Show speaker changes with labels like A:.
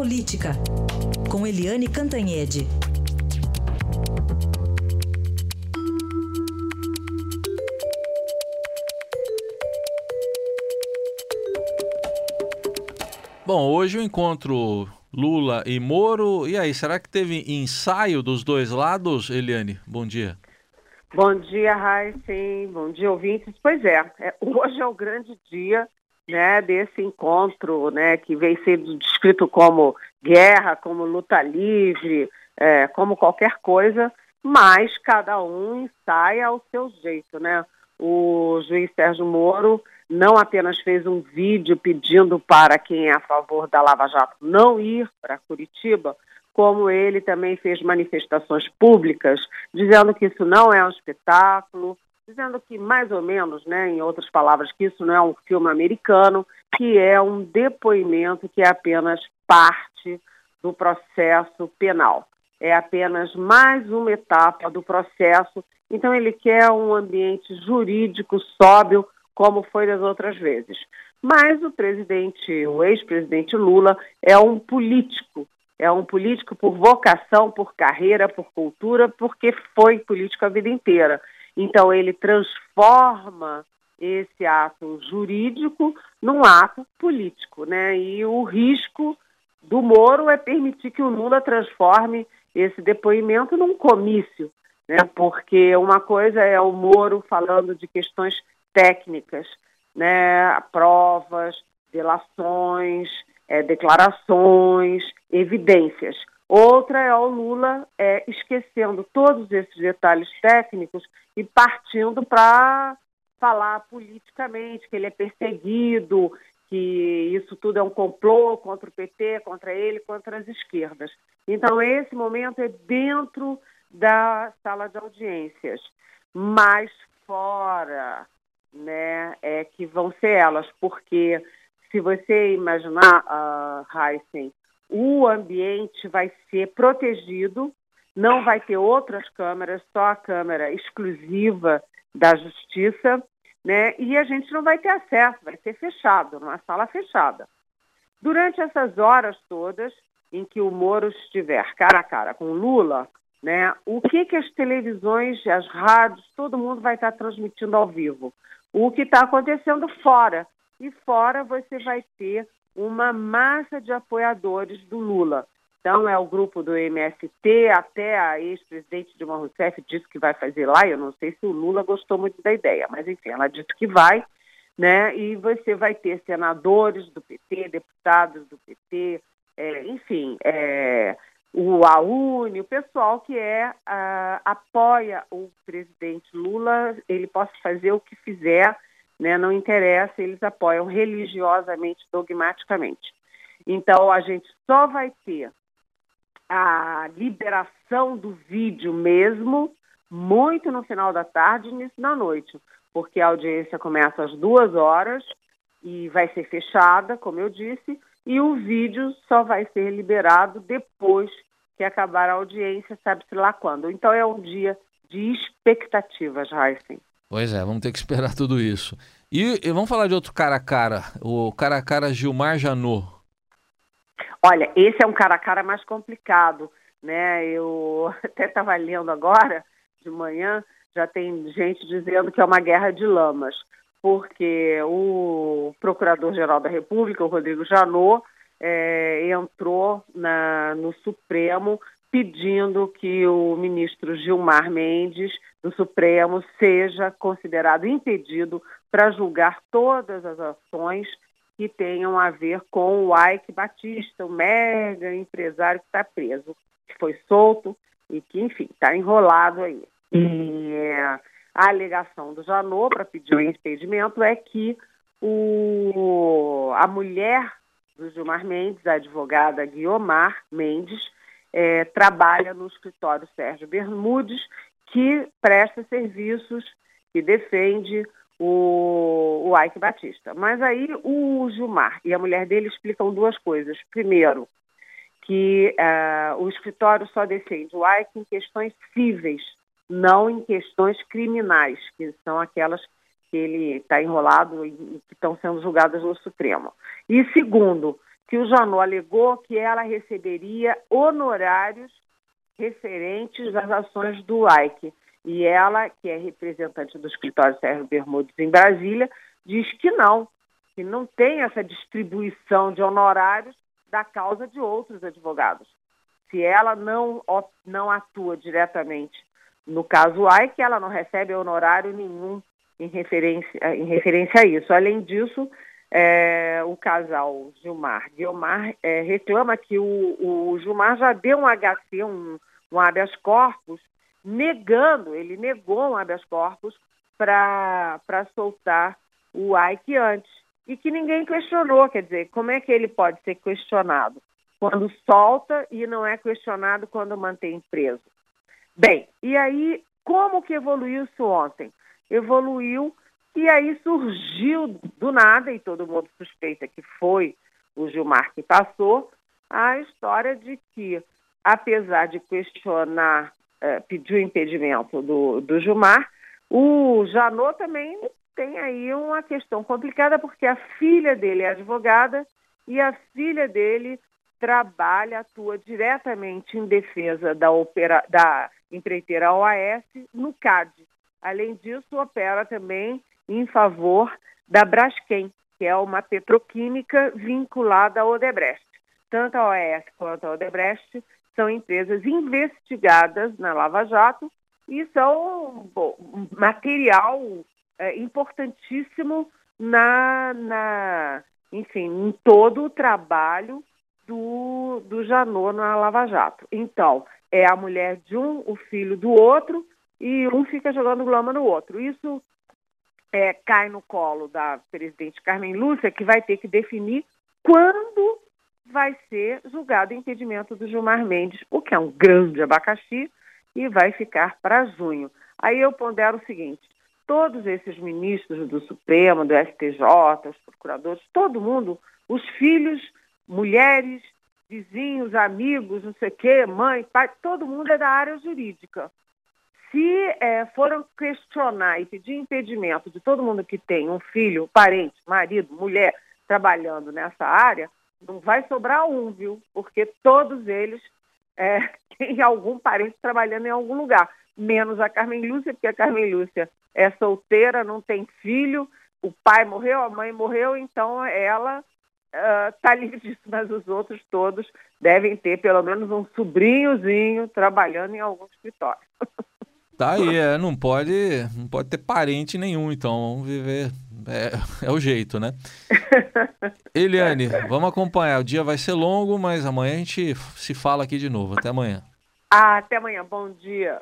A: Política, com Eliane Cantanhede.
B: Bom, hoje o encontro Lula e Moro. E aí, será que teve ensaio dos dois lados, Eliane? Bom dia.
C: Bom dia, Raíssen. Bom dia, ouvintes. Pois é, é, hoje é o grande dia né, desse encontro, né, que vem sendo descrito como guerra, como luta livre, é, como qualquer coisa, mas cada um ensaia ao seu jeito, né? O juiz Sérgio Moro não apenas fez um vídeo pedindo para quem é a favor da Lava Jato não ir para Curitiba, como ele também fez manifestações públicas dizendo que isso não é um espetáculo, dizendo que mais ou menos, né, em outras palavras, que isso não é um filme americano, que é um depoimento que é apenas parte do processo penal. É apenas mais uma etapa do processo. Então ele quer um ambiente jurídico sóbrio como foi das outras vezes. Mas o presidente, o ex-presidente Lula, é um político. É um político por vocação, por carreira, por cultura, porque foi político a vida inteira. Então, ele transforma esse ato jurídico num ato político, né? E o risco do Moro é permitir que o Lula transforme esse depoimento num comício, né? Porque uma coisa é o Moro falando de questões técnicas, né, provas, delações, é, declarações, evidências. Outra é o Lula é, esquecendo todos esses detalhes técnicos e partindo para falar politicamente que ele é perseguido, que isso tudo é um complô contra o PT, contra ele, contra as esquerdas. Então, esse momento é dentro da sala de audiências, mas fora né, é que vão ser elas, porque se você imaginar, uh, Heisen, o ambiente vai ser protegido, não vai ter outras câmeras, só a câmera exclusiva da justiça, né? E a gente não vai ter acesso, vai ser fechado, numa sala fechada. Durante essas horas todas em que o Moro estiver cara a cara com Lula, né? O que que as televisões, as rádios, todo mundo vai estar transmitindo ao vivo? o que está acontecendo fora. E fora você vai ter uma massa de apoiadores do Lula. Então, é o grupo do MST, até a ex-presidente Dilma Rousseff disse que vai fazer lá. Eu não sei se o Lula gostou muito da ideia, mas enfim, ela disse que vai, né? E você vai ter senadores do PT, deputados do PT, é, enfim, é, o AUNE, o pessoal que é uh, apoia o presidente Lula, ele pode fazer o que fizer, né, não interessa, eles apoiam religiosamente, dogmaticamente. Então a gente só vai ter a liberação do vídeo mesmo muito no final da tarde início da noite, porque a audiência começa às duas horas e vai ser fechada, como eu disse, e o vídeo só vai ser liberado depois que acabar a audiência, sabe-se lá quando. Então é um dia de expectativas, Heisen.
B: Pois é, vamos ter que esperar tudo isso. E, e, vamos falar de outro cara a cara, o cara a cara Gilmar Janot.
C: Olha, esse é um cara a cara mais complicado, né? Eu até estava lendo agora, de manhã, já tem gente dizendo que é uma guerra de lamas porque o Procurador-Geral da República, o Rodrigo Janot, é, entrou na, no Supremo pedindo que o ministro Gilmar Mendes, do Supremo, seja considerado impedido para julgar todas as ações que tenham a ver com o Ike Batista, o mega empresário que está preso, que foi solto e que, enfim, está enrolado aí. E é, a alegação do Janot para pedir o impedimento é que o, a mulher do Gilmar Mendes, a advogada Guiomar Mendes, é, trabalha no escritório Sérgio Bermudes, que presta serviços, que defende o, o Ike Batista. Mas aí o Gilmar e a mulher dele explicam duas coisas. Primeiro, que uh, o escritório só defende o Ike em questões cíveis, não em questões criminais, que são aquelas que ele está enrolado e que estão sendo julgadas no Supremo. E segundo, que o Janot alegou que ela receberia honorários referentes às ações do Ike. E ela, que é representante do escritório Sérgio Bermudes em Brasília, diz que não, que não tem essa distribuição de honorários da causa de outros advogados. Se ela não, não atua diretamente no caso Ike, ela não recebe honorário nenhum em referência, em referência a isso. Além disso, é, o casal Gilmar Guilmar é, reclama que o, o, Gilmar já deu um HC, um, um habeas corpus, negando, ele negou um habeas corpus para soltar o Ike antes. E que ninguém questionou, quer dizer, como é que ele pode ser questionado quando solta e não é questionado quando mantém preso? Bem, e aí, como que evoluiu isso ontem? Evoluiu e aí surgiu do nada, e todo mundo suspeita que foi o Gilmar que passou, a história de que, apesar de questionar, eh, pedir o impedimento do, do Gilmar, o Janot também tem aí uma questão complicada, porque a filha dele é advogada e a filha dele trabalha, atua diretamente em defesa da, opera, da empreiteira OAS no CAD. Além disso, opera também em favor da Braskem, que é uma petroquímica vinculada à Odebrecht. Tanto a OAS quanto a Odebrecht são empresas investigadas na Lava Jato e são bom, material é, importantíssimo na, na, enfim, em todo o trabalho do, do Janot na Lava Jato. Então, é a mulher de um, o filho do outro, e um fica jogando glama no outro. Isso é, cai no colo da presidente Carmen Lúcia, que vai ter que definir quando vai ser julgado o impedimento do Gilmar Mendes, o que é um grande abacaxi, e vai ficar para junho. Aí eu pondero o seguinte: todos esses ministros do Supremo, do STJ, os procuradores, todo mundo, os filhos, mulheres, vizinhos, amigos, não sei o quê, mãe, pai, todo mundo é da área jurídica. Se é, foram questionar e pedir impedimento de todo mundo que tem um filho, parente, marido, mulher trabalhando nessa área, não vai sobrar um, viu? Porque todos eles é, têm algum parente trabalhando em algum lugar, menos a Carmen Lúcia, porque a Carmen Lúcia é solteira, não tem filho, o pai morreu, a mãe morreu, então ela está uh, livre disso, mas os outros todos devem ter pelo menos um sobrinhozinho trabalhando em algum escritório.
B: Tá aí, é, não pode, não pode ter parente nenhum, então vamos viver. É, é o jeito, né? Eliane, vamos acompanhar. O dia vai ser longo, mas amanhã a gente se fala aqui de novo. Até amanhã.
C: Ah, até amanhã. Bom dia.